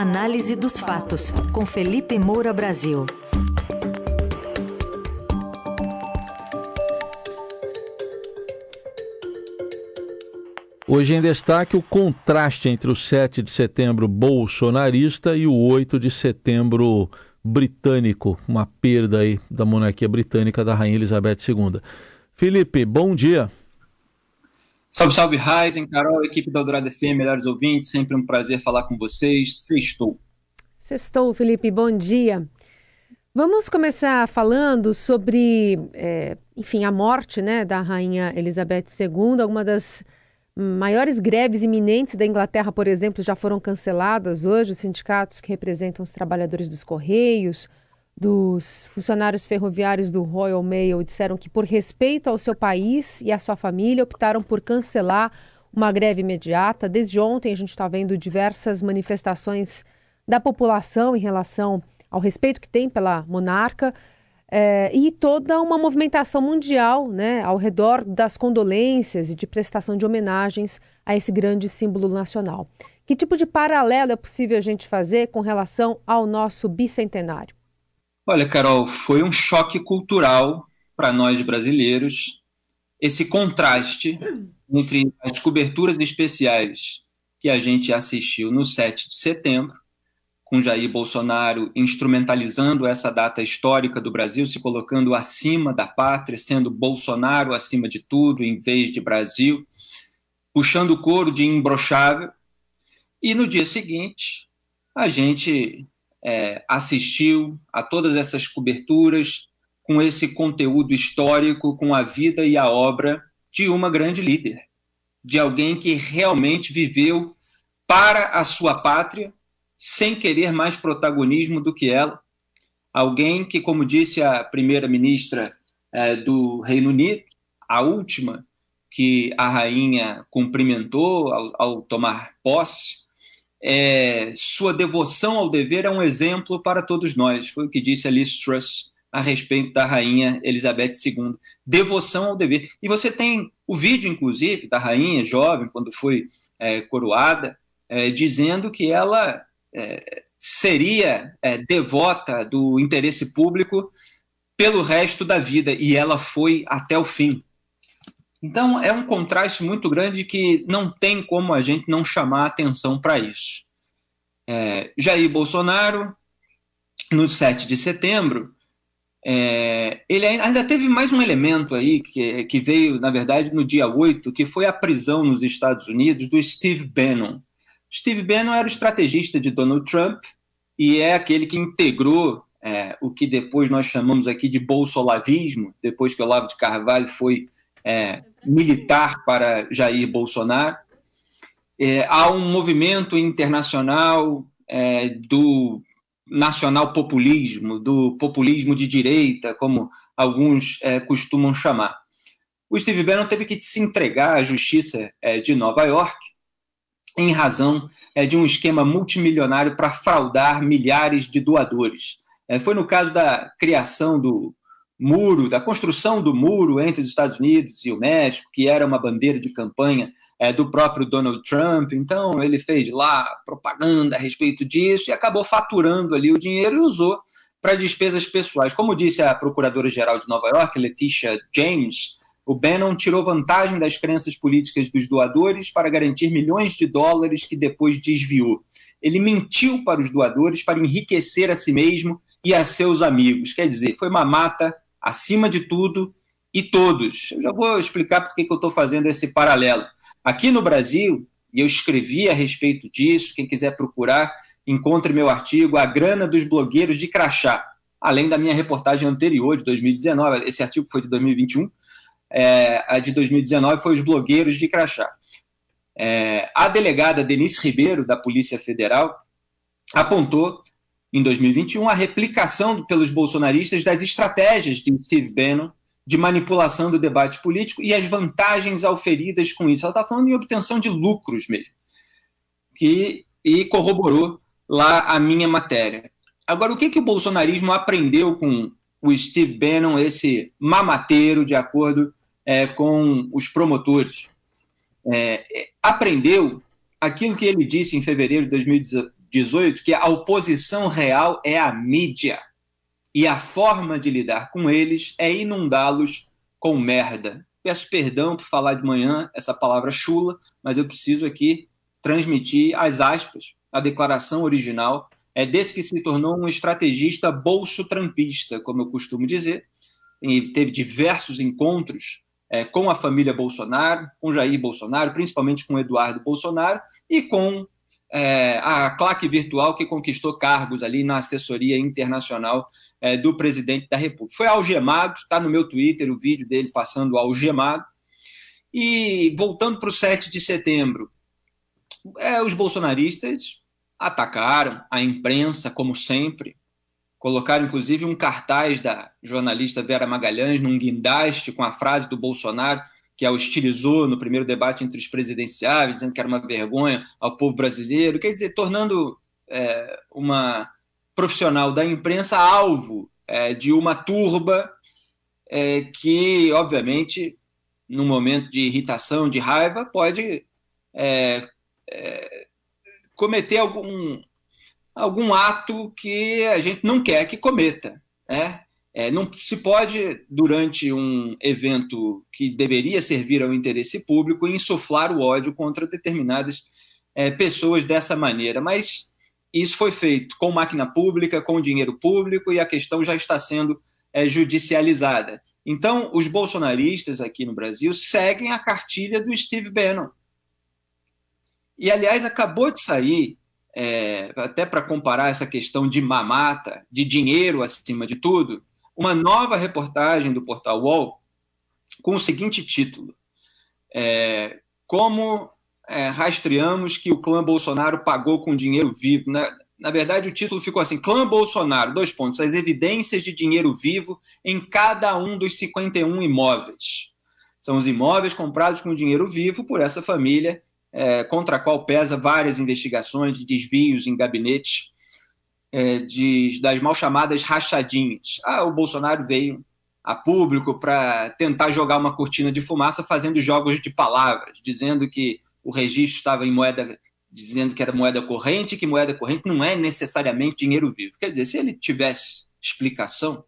Análise dos fatos, com Felipe Moura Brasil. Hoje em destaque o contraste entre o 7 de setembro bolsonarista e o 8 de setembro britânico, uma perda aí da monarquia britânica da Rainha Elizabeth II. Felipe, bom dia. Salve, salve, Ryzen, Carol, equipe da Eldorado FM, melhores ouvintes, sempre um prazer falar com vocês. Sextou. Sextou, Felipe, bom dia. Vamos começar falando sobre, é, enfim, a morte né, da Rainha Elizabeth II, alguma das maiores greves iminentes da Inglaterra, por exemplo, já foram canceladas hoje. Os sindicatos que representam os trabalhadores dos Correios, dos funcionários ferroviários do Royal Mail disseram que, por respeito ao seu país e à sua família, optaram por cancelar uma greve imediata. Desde ontem, a gente está vendo diversas manifestações da população em relação ao respeito que tem pela monarca. É, e toda uma movimentação mundial né, ao redor das condolências e de prestação de homenagens a esse grande símbolo nacional. Que tipo de paralelo é possível a gente fazer com relação ao nosso bicentenário? Olha, Carol, foi um choque cultural para nós brasileiros esse contraste entre as coberturas especiais que a gente assistiu no 7 de setembro, com Jair Bolsonaro instrumentalizando essa data histórica do Brasil, se colocando acima da pátria, sendo Bolsonaro acima de tudo, em vez de Brasil, puxando o couro de imbrochável. E no dia seguinte, a gente é, assistiu a todas essas coberturas com esse conteúdo histórico, com a vida e a obra de uma grande líder, de alguém que realmente viveu para a sua pátria, sem querer mais protagonismo do que ela. Alguém que, como disse a primeira-ministra é, do Reino Unido, a última que a rainha cumprimentou ao, ao tomar posse, é, sua devoção ao dever é um exemplo para todos nós. Foi o que disse Alice Truss a respeito da rainha Elizabeth II. Devoção ao dever. E você tem o vídeo, inclusive, da rainha jovem, quando foi é, coroada, é, dizendo que ela é, seria é, devota do interesse público pelo resto da vida. E ela foi até o fim. Então, é um contraste muito grande que não tem como a gente não chamar atenção para isso. É, Jair Bolsonaro, no 7 de setembro, é, ele ainda teve mais um elemento aí que, que veio, na verdade, no dia 8, que foi a prisão nos Estados Unidos do Steve Bannon. Steve Bannon era o estrategista de Donald Trump e é aquele que integrou é, o que depois nós chamamos aqui de bolsolavismo, depois que o Olavo de Carvalho foi é, militar para Jair Bolsonaro. É, há um movimento internacional é, do nacional populismo, do populismo de direita, como alguns é, costumam chamar. O Steve Bannon teve que se entregar à justiça é, de Nova York em razão é, de um esquema multimilionário para fraudar milhares de doadores. foi no caso da criação do muro, da construção do muro entre os Estados Unidos e o México, que era uma bandeira de campanha é, do próprio Donald Trump. Então, ele fez lá propaganda a respeito disso e acabou faturando ali o dinheiro e usou para despesas pessoais. Como disse a procuradora-geral de Nova York, Letitia James, o Bannon tirou vantagem das crenças políticas dos doadores para garantir milhões de dólares que depois desviou. Ele mentiu para os doadores para enriquecer a si mesmo e a seus amigos. Quer dizer, foi uma mata acima de tudo e todos. Eu já vou explicar por que eu estou fazendo esse paralelo. Aqui no Brasil, e eu escrevi a respeito disso, quem quiser procurar, encontre meu artigo A Grana dos Blogueiros de Crachá, além da minha reportagem anterior, de 2019, esse artigo foi de 2021, é, a de 2019 foi Os Blogueiros de Crachá. É, a delegada Denise Ribeiro, da Polícia Federal, apontou em 2021, a replicação pelos bolsonaristas das estratégias de Steve Bannon de manipulação do debate político e as vantagens auferidas com isso. Ela está falando em obtenção de lucros mesmo. Que, e corroborou lá a minha matéria. Agora, o que, que o bolsonarismo aprendeu com o Steve Bannon, esse mamateiro, de acordo é, com os promotores? É, aprendeu aquilo que ele disse em fevereiro de XVIII que a oposição real é a mídia e a forma de lidar com eles é inundá-los com merda. Peço perdão por falar de manhã essa palavra chula, mas eu preciso aqui transmitir as aspas, a declaração original é desse que se tornou um estrategista bolso-trampista, como eu costumo dizer, e teve diversos encontros é, com a família Bolsonaro, com Jair Bolsonaro, principalmente com Eduardo Bolsonaro, e com é, a claque virtual que conquistou cargos ali na assessoria internacional é, do presidente da República. Foi algemado, está no meu Twitter o vídeo dele passando algemado. E voltando para o 7 de setembro, é, os bolsonaristas atacaram a imprensa, como sempre, colocaram inclusive um cartaz da jornalista Vera Magalhães num guindaste com a frase do Bolsonaro que a hostilizou no primeiro debate entre os presidenciáveis, dizendo que era uma vergonha ao povo brasileiro, quer dizer, tornando é, uma profissional da imprensa alvo é, de uma turba é, que, obviamente, num momento de irritação, de raiva, pode é, é, cometer algum, algum ato que a gente não quer que cometa. Né? É, não se pode, durante um evento que deveria servir ao interesse público, insuflar o ódio contra determinadas é, pessoas dessa maneira. Mas isso foi feito com máquina pública, com dinheiro público, e a questão já está sendo é, judicializada. Então, os bolsonaristas aqui no Brasil seguem a cartilha do Steve Bannon. E, aliás, acabou de sair, é, até para comparar essa questão de mamata, de dinheiro acima de tudo, uma nova reportagem do portal UOL com o seguinte título: é, Como é, rastreamos que o clã Bolsonaro pagou com dinheiro vivo? Na, na verdade, o título ficou assim: Clã Bolsonaro, dois pontos, as evidências de dinheiro vivo em cada um dos 51 imóveis. São os imóveis comprados com dinheiro vivo por essa família, é, contra a qual pesa várias investigações de desvios em gabinetes é, de, das mal chamadas rachadinhas. Ah, o Bolsonaro veio a público para tentar jogar uma cortina de fumaça fazendo jogos de palavras, dizendo que o registro estava em moeda, dizendo que era moeda corrente, que moeda corrente não é necessariamente dinheiro vivo. Quer dizer, se ele tivesse explicação,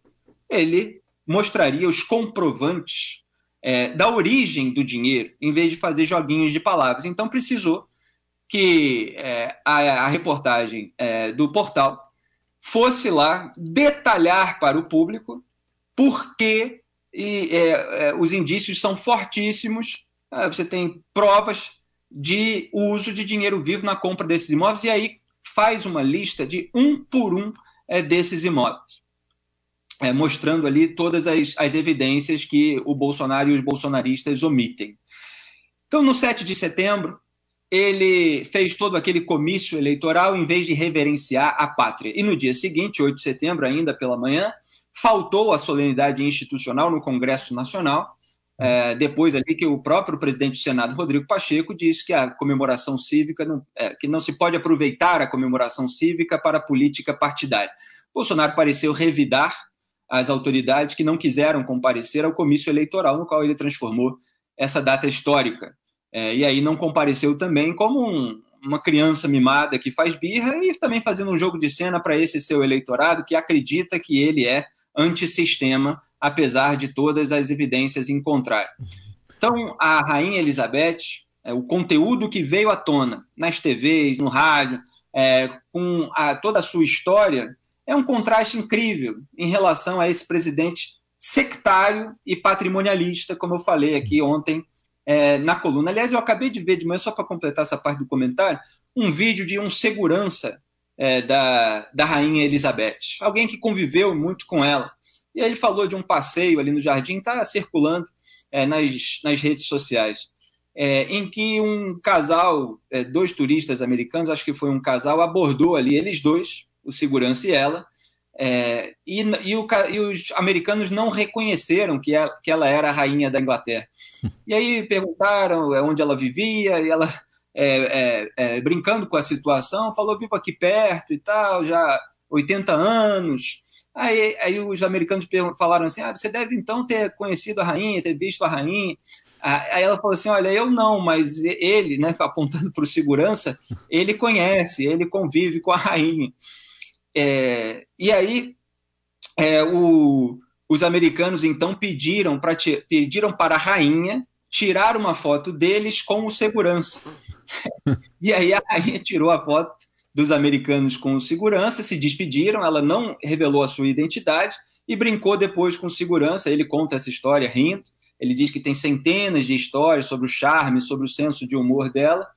ele mostraria os comprovantes é, da origem do dinheiro, em vez de fazer joguinhos de palavras. Então precisou que é, a, a, reportagem é, do portal fosse lá detalhar para o público por que é, é, os indícios são fortíssimos. Ah, você tem provas de uso de dinheiro vivo na compra desses imóveis, e aí faz uma lista de um por um é, desses imóveis, é, mostrando ali todas as, as evidências que o Bolsonaro e os bolsonaristas omitem. Então, no 7 de setembro, ele fez todo aquele comício eleitoral em vez de reverenciar a pátria. E no dia seguinte, 8 de setembro, ainda pela manhã, faltou a solenidade institucional no Congresso Nacional, é, depois ali que o próprio presidente do Senado, Rodrigo Pacheco, disse que a comemoração cívica, não, é, que não se pode aproveitar a comemoração cívica para política partidária. Bolsonaro pareceu revidar as autoridades que não quiseram comparecer ao comício eleitoral, no qual ele transformou essa data histórica. É, e aí não compareceu também como um, uma criança mimada que faz birra e também fazendo um jogo de cena para esse seu eleitorado que acredita que ele é antissistema, apesar de todas as evidências em contrário. Então, a Rainha Elizabeth, é, o conteúdo que veio à tona nas TVs, no rádio, é, com a, toda a sua história, é um contraste incrível em relação a esse presidente sectário e patrimonialista, como eu falei aqui ontem é, na coluna. Aliás, eu acabei de ver de manhã, só para completar essa parte do comentário, um vídeo de um segurança é, da, da rainha Elizabeth, alguém que conviveu muito com ela. E aí ele falou de um passeio ali no jardim, está circulando é, nas, nas redes sociais, é, em que um casal, é, dois turistas americanos, acho que foi um casal, abordou ali, eles dois, o segurança e ela, é, e, e, o, e, os americanos não reconheceram que ela, que ela, era a rainha da Inglaterra. E aí perguntaram é, onde ela vivia, e ela, é, é, é, brincando com a situação, falou: vivo aqui perto e tal, já 80 anos. Aí, aí os americanos falaram assim: ah, você deve então ter conhecido a rainha, ter visto a rainha. Aí ela falou assim: Olha, eu não, mas ele, né, apontando para o segurança, ele conhece, ele convive com a rainha. É, e aí, é, o, os americanos então pediram, pra, pediram para a rainha tirar uma foto deles com o segurança. e aí a rainha tirou a foto dos americanos com o segurança, se despediram, ela não revelou a sua identidade e brincou depois com o segurança. Ele conta essa história rindo. Ele diz que tem centenas de histórias sobre o charme, sobre o senso de humor dela.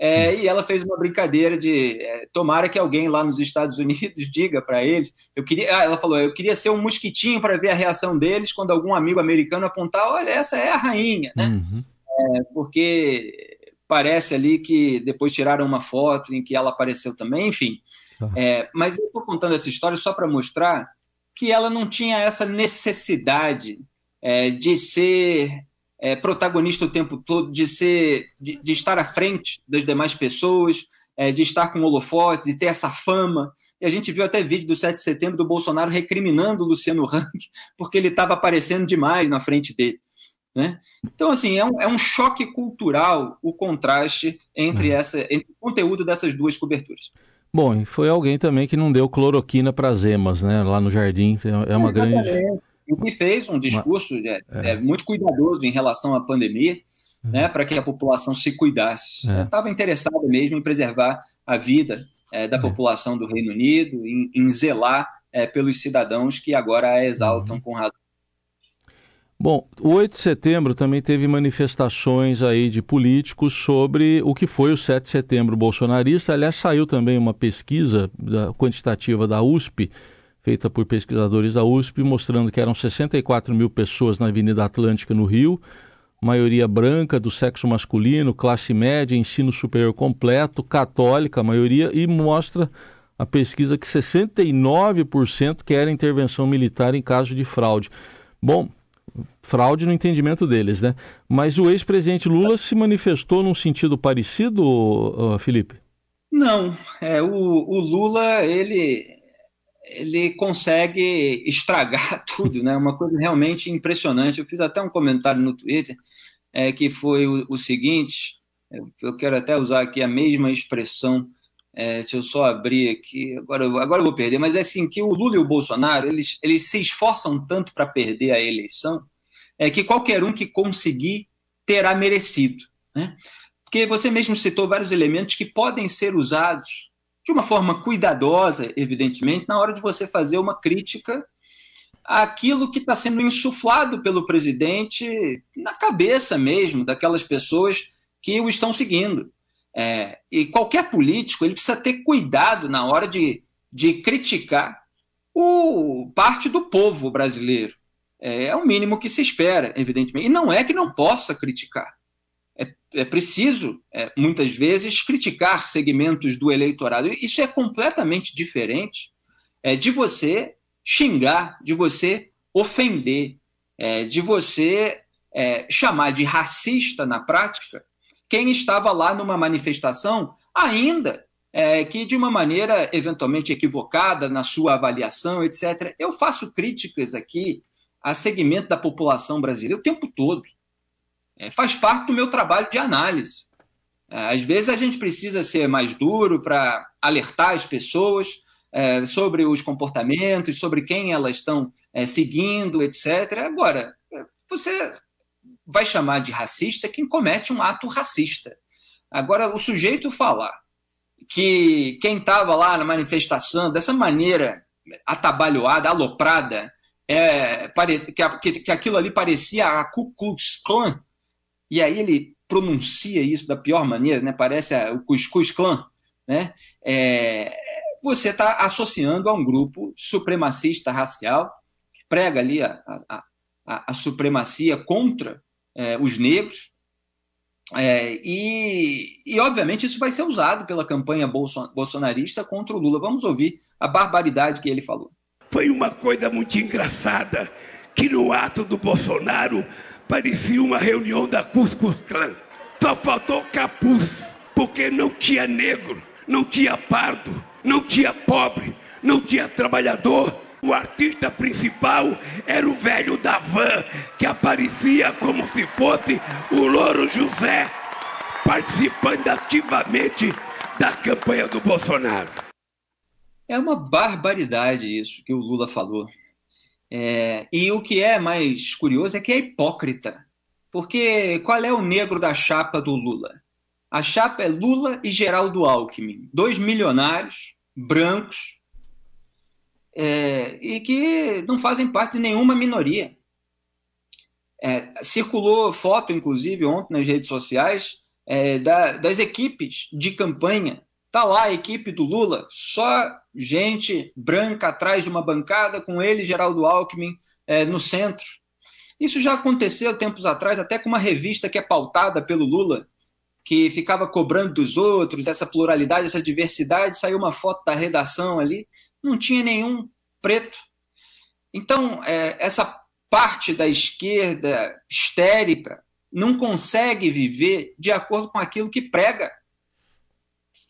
É, e ela fez uma brincadeira de é, tomara que alguém lá nos Estados Unidos diga para eles. Eu queria, ah, ela falou, eu queria ser um mosquitinho para ver a reação deles quando algum amigo americano apontar, olha, essa é a rainha, né? Uhum. É, porque parece ali que depois tiraram uma foto em que ela apareceu também, enfim. Uhum. mas eu estou contando essa história só para mostrar que ela não tinha essa necessidade é, de ser é, protagonista o tempo todo, de ser, de, de estar à frente das demais pessoas, é, de estar com holofote, de ter essa fama. E a gente viu até vídeo do 7 de setembro do Bolsonaro recriminando o Luciano Hang porque ele estava aparecendo demais na frente dele. Né? Então, assim, é um, é um choque cultural o contraste entre, uhum. essa, entre o conteúdo dessas duas coberturas. Bom, foi alguém também que não deu cloroquina para as emas, né? Lá no jardim. É uma é, grande e que fez um discurso é, é. muito cuidadoso em relação à pandemia, uhum. né, para que a população se cuidasse. É. Estava interessado mesmo em preservar a vida é, da é. população do Reino Unido, em, em zelar é, pelos cidadãos que agora a exaltam uhum. com razão. Bom, o 8 de setembro também teve manifestações aí de políticos sobre o que foi o 7 de setembro bolsonarista. Aliás, saiu também uma pesquisa quantitativa da USP, feita por pesquisadores da USP, mostrando que eram 64 mil pessoas na Avenida Atlântica, no Rio, maioria branca, do sexo masculino, classe média, ensino superior completo, católica, a maioria, e mostra a pesquisa que 69% querem intervenção militar em caso de fraude. Bom, fraude no entendimento deles, né? Mas o ex-presidente Lula se manifestou num sentido parecido, Felipe? Não, é, o, o Lula, ele ele consegue estragar tudo, né? Uma coisa realmente impressionante. Eu fiz até um comentário no Twitter é, que foi o, o seguinte. Eu quero até usar aqui a mesma expressão. É, deixa eu só abrir aqui. Agora, agora eu vou perder. Mas é assim que o Lula e o Bolsonaro eles, eles se esforçam tanto para perder a eleição é que qualquer um que conseguir terá merecido, né? Porque você mesmo citou vários elementos que podem ser usados de uma forma cuidadosa, evidentemente, na hora de você fazer uma crítica àquilo que está sendo insuflado pelo presidente na cabeça mesmo daquelas pessoas que o estão seguindo. É, e qualquer político ele precisa ter cuidado na hora de, de criticar o parte do povo brasileiro. É, é o mínimo que se espera, evidentemente. E não é que não possa criticar é preciso, é, muitas vezes, criticar segmentos do eleitorado. Isso é completamente diferente é, de você xingar, de você ofender, é, de você é, chamar de racista na prática quem estava lá numa manifestação, ainda é, que de uma maneira eventualmente equivocada na sua avaliação, etc. Eu faço críticas aqui a segmento da população brasileira o tempo todo é, faz parte do meu trabalho de análise. É, às vezes a gente precisa ser mais duro para alertar as pessoas é, sobre os comportamentos, sobre quem elas estão é, seguindo, etc. Agora, é, você vai chamar de racista quem comete um ato racista. Agora, o sujeito falar que quem estava lá na manifestação dessa maneira atabalhoada, aloprada, é, que, que, aquilo ali parecia a Ku Klux Klan, e aí ele pronuncia isso da pior maneira, né? parece o Cuscuz Clã, né? É, você está associando a um grupo supremacista racial que prega ali a, a, a, a supremacia contra é, os negros. É, e, e, obviamente, isso vai ser usado pela campanha bolsonarista contra o Lula. Vamos ouvir a barbaridade que ele falou. Foi uma coisa muito engraçada que no ato do Bolsonaro parecia uma reunião da Cuscus Clan. Só faltou capuz, porque não tinha negro, não tinha pardo, não tinha pobre, não tinha trabalhador O artista principal era o velho da van, que aparecia como se fosse o Louro José, participando ativamente da campanha do Bolsonaro. É uma barbaridade isso que o Lula falou. É, e o que é mais curioso é que é hipócrita. Porque qual é o negro da chapa do Lula? A chapa é Lula e Geraldo Alckmin, dois milionários, brancos, é, e que não fazem parte de nenhuma minoria. É, circulou foto, inclusive, ontem nas redes sociais, é, da, das equipes de campanha. Tá lá a equipe do Lula, só gente branca atrás de uma bancada, com ele, Geraldo Alckmin, é, no centro. Isso já aconteceu tempos atrás, até com uma revista que é pautada pelo Lula, que ficava cobrando dos outros, essa pluralidade, essa diversidade, saiu uma foto da redação ali, não tinha nenhum preto. Então, é, essa parte da esquerda histérica não consegue viver de acordo com aquilo que prega.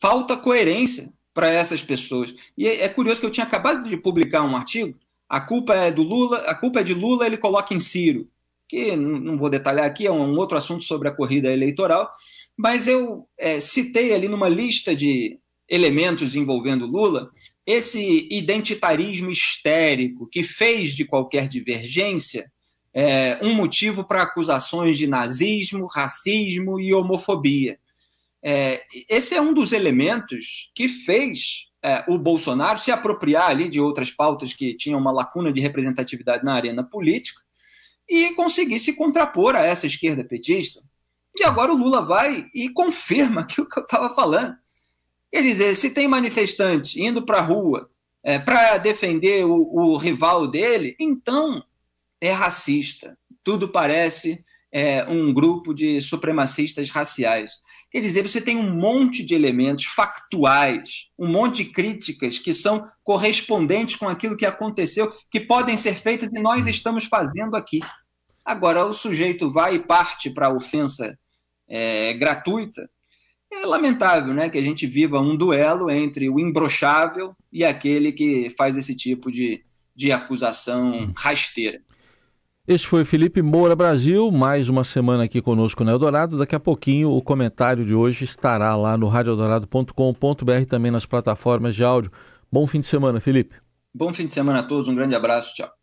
Falta coerência para essas pessoas. E é, é curioso que eu tinha acabado de publicar um artigo, a culpa é do Lula, a culpa é de Lula, ele coloca em Ciro, que não vou detalhar aqui, é um outro assunto sobre a corrida eleitoral, mas eu é, citei ali numa lista de elementos envolvendo Lula esse identitarismo histérico que fez de qualquer divergência é, um motivo para acusações de nazismo, racismo e homofobia. É, esse é um dos elementos que fez é, o Bolsonaro se apropriar ali de outras pautas que tinham uma lacuna de representatividade na arena política e conseguir se contrapor a essa esquerda petista. E agora o Lula vai e confirma aquilo que eu estava falando. Quer dizer, se tem manifestante indo para a rua é, para defender o, o, rival dele, então é racista. Tudo parece é, um grupo de supremacistas raciais. Quer dizer, você tem um monte de elementos factuais, um monte de críticas que são correspondentes com aquilo que aconteceu, que podem ser feitas e nós estamos fazendo aqui. Agora, o sujeito vai e parte para a ofensa é, gratuita, é lamentável né, que a gente viva um duelo entre o imbrochável e aquele que faz esse tipo de, de acusação rasteira. Esse foi Felipe Moura Brasil, mais uma semana aqui conosco no Eldorado. Daqui a pouquinho o comentário de hoje estará lá no radioeldorado.com.br também nas plataformas de áudio. Bom fim de semana, Felipe. Bom fim de semana a todos, um grande abraço, tchau.